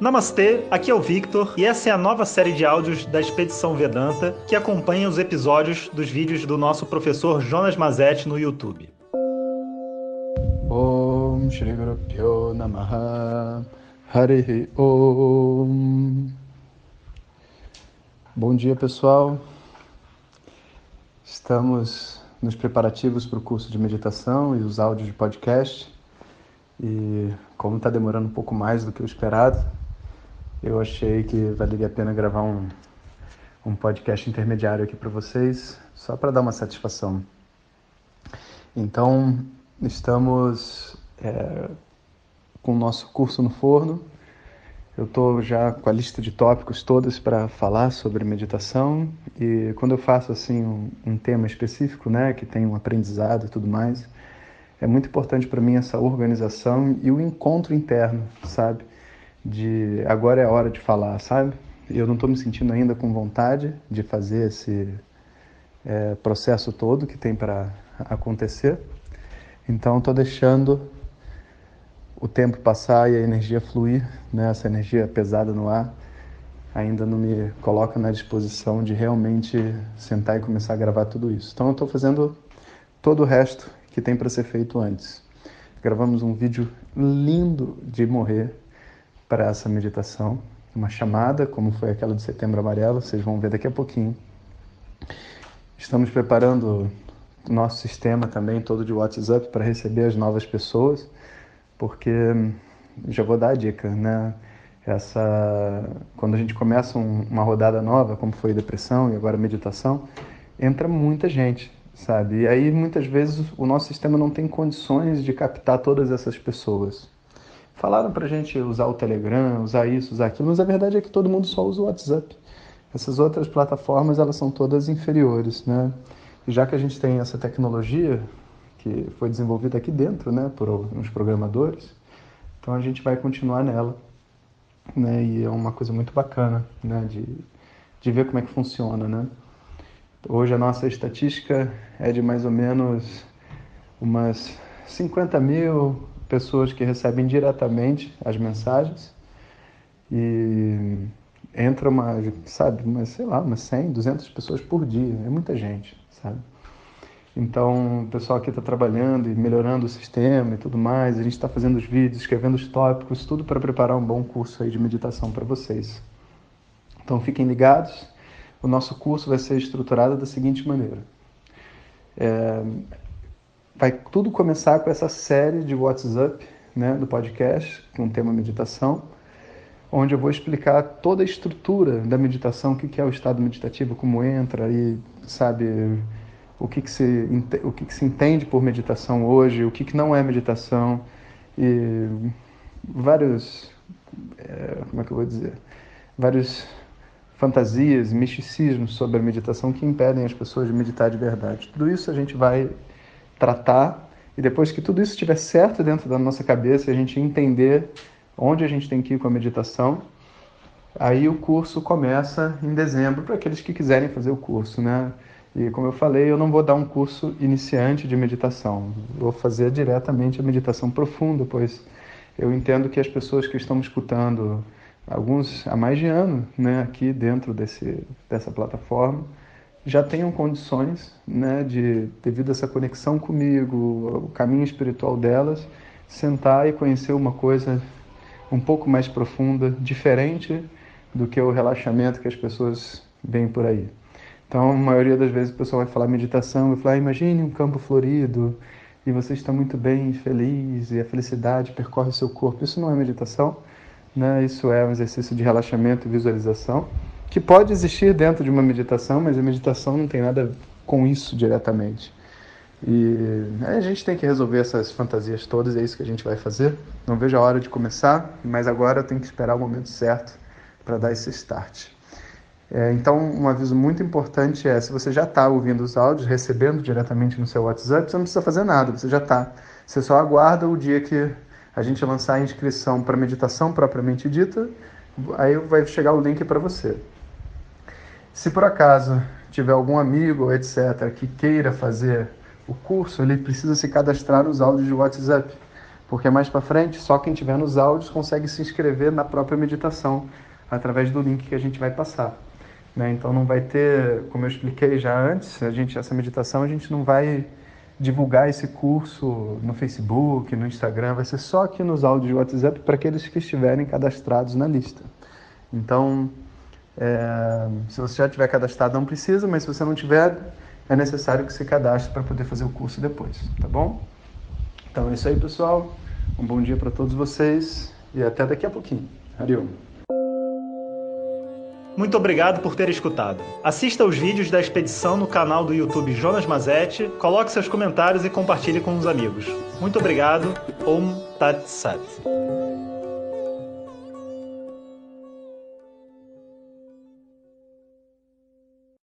Namastê, aqui é o Victor e essa é a nova série de áudios da Expedição Vedanta que acompanha os episódios dos vídeos do nosso professor Jonas Mazetti no YouTube. Om Shri Namaha. Harihi Om. Bom dia pessoal, estamos nos preparativos para o curso de meditação e os áudios de podcast. E como está demorando um pouco mais do que o esperado, eu achei que valeria a pena gravar um, um podcast intermediário aqui para vocês, só para dar uma satisfação. Então, estamos é, com o nosso curso no forno. Eu estou já com a lista de tópicos todas para falar sobre meditação e quando eu faço assim um, um tema específico, né, que tem um aprendizado e tudo mais, é muito importante para mim essa organização e o encontro interno, sabe? De agora é a hora de falar, sabe? Eu não estou me sentindo ainda com vontade de fazer esse é, processo todo que tem para acontecer. Então estou deixando o tempo passar e a energia fluir, né? essa energia pesada no ar, ainda não me coloca na disposição de realmente sentar e começar a gravar tudo isso. Então eu estou fazendo todo o resto que tem para ser feito antes. Gravamos um vídeo lindo de morrer para essa meditação, uma chamada, como foi aquela de Setembro Amarelo, vocês vão ver daqui a pouquinho. Estamos preparando o nosso sistema também todo de WhatsApp para receber as novas pessoas, porque já vou dar a dica, né? Essa quando a gente começa um, uma rodada nova, como foi depressão e agora meditação, entra muita gente, sabe? E aí muitas vezes o nosso sistema não tem condições de captar todas essas pessoas. Falaram para a gente usar o Telegram, usar isso, usar aquilo, mas a verdade é que todo mundo só usa o WhatsApp. Essas outras plataformas, elas são todas inferiores, né? E já que a gente tem essa tecnologia que foi desenvolvida aqui dentro, né, por uns programadores, então a gente vai continuar nela, né? E é uma coisa muito bacana, né, de, de ver como é que funciona, né? Hoje a nossa estatística é de mais ou menos umas 50 mil pessoas que recebem diretamente as mensagens e entra uma, sabe, umas, sei lá, umas 100, 200 pessoas por dia, é muita gente, sabe? Então, o pessoal aqui está trabalhando e melhorando o sistema e tudo mais, a gente está fazendo os vídeos, escrevendo os tópicos, tudo para preparar um bom curso aí de meditação para vocês. Então, fiquem ligados, o nosso curso vai ser estruturado da seguinte maneira. É, vai tudo começar com essa série de WhatsApp, né, do podcast, com o tema meditação, onde eu vou explicar toda a estrutura da meditação, o que é o estado meditativo, como entra e sabe o que, que, se, o que, que se entende por meditação hoje, o que, que não é meditação e vários, é, como é que eu vou dizer, vários fantasias, misticismos sobre a meditação que impedem as pessoas de meditar de verdade. Tudo isso a gente vai tratar e depois que tudo isso estiver certo dentro da nossa cabeça, a gente entender onde a gente tem que ir com a meditação, aí o curso começa em dezembro para aqueles que quiserem fazer o curso, né? E como eu falei, eu não vou dar um curso iniciante de meditação, vou fazer diretamente a meditação profunda, pois eu entendo que as pessoas que estão escutando alguns há mais de ano, né, aqui dentro desse, dessa plataforma, já tenham condições, né, de devido a essa conexão comigo, o caminho espiritual delas, sentar e conhecer uma coisa um pouco mais profunda, diferente do que o relaxamento que as pessoas veem por aí. Então, a maioria das vezes o pessoal vai falar meditação, vai falar, ah, imagine um campo florido e você está muito bem, feliz e a felicidade percorre seu corpo. Isso não é meditação, né? Isso é um exercício de relaxamento e visualização que pode existir dentro de uma meditação, mas a meditação não tem nada com isso diretamente. E a gente tem que resolver essas fantasias todas, é isso que a gente vai fazer. Não vejo a hora de começar, mas agora eu tenho que esperar o momento certo para dar esse start. É, então, um aviso muito importante é: se você já está ouvindo os áudios, recebendo diretamente no seu WhatsApp, você não precisa fazer nada, você já está. Você só aguarda o dia que a gente lançar a inscrição para meditação propriamente dita, aí vai chegar o link para você. Se por acaso tiver algum amigo, etc., que queira fazer o curso, ele precisa se cadastrar nos áudios de WhatsApp, porque mais para frente só quem tiver nos áudios consegue se inscrever na própria meditação através do link que a gente vai passar. Né? Então não vai ter, como eu expliquei já antes, a gente essa meditação a gente não vai divulgar esse curso no Facebook, no Instagram, vai ser só aqui nos áudios de WhatsApp para aqueles que estiverem cadastrados na lista. Então, é, se você já tiver cadastrado, não precisa, mas se você não tiver, é necessário que você cadastre para poder fazer o curso depois, tá bom? Então é isso aí, pessoal. Um bom dia para todos vocês e até daqui a pouquinho. Ariel. Muito obrigado por ter escutado. Assista os vídeos da expedição no canal do YouTube Jonas Mazetti, coloque seus comentários e compartilhe com os amigos. Muito obrigado. Om Tat Sat.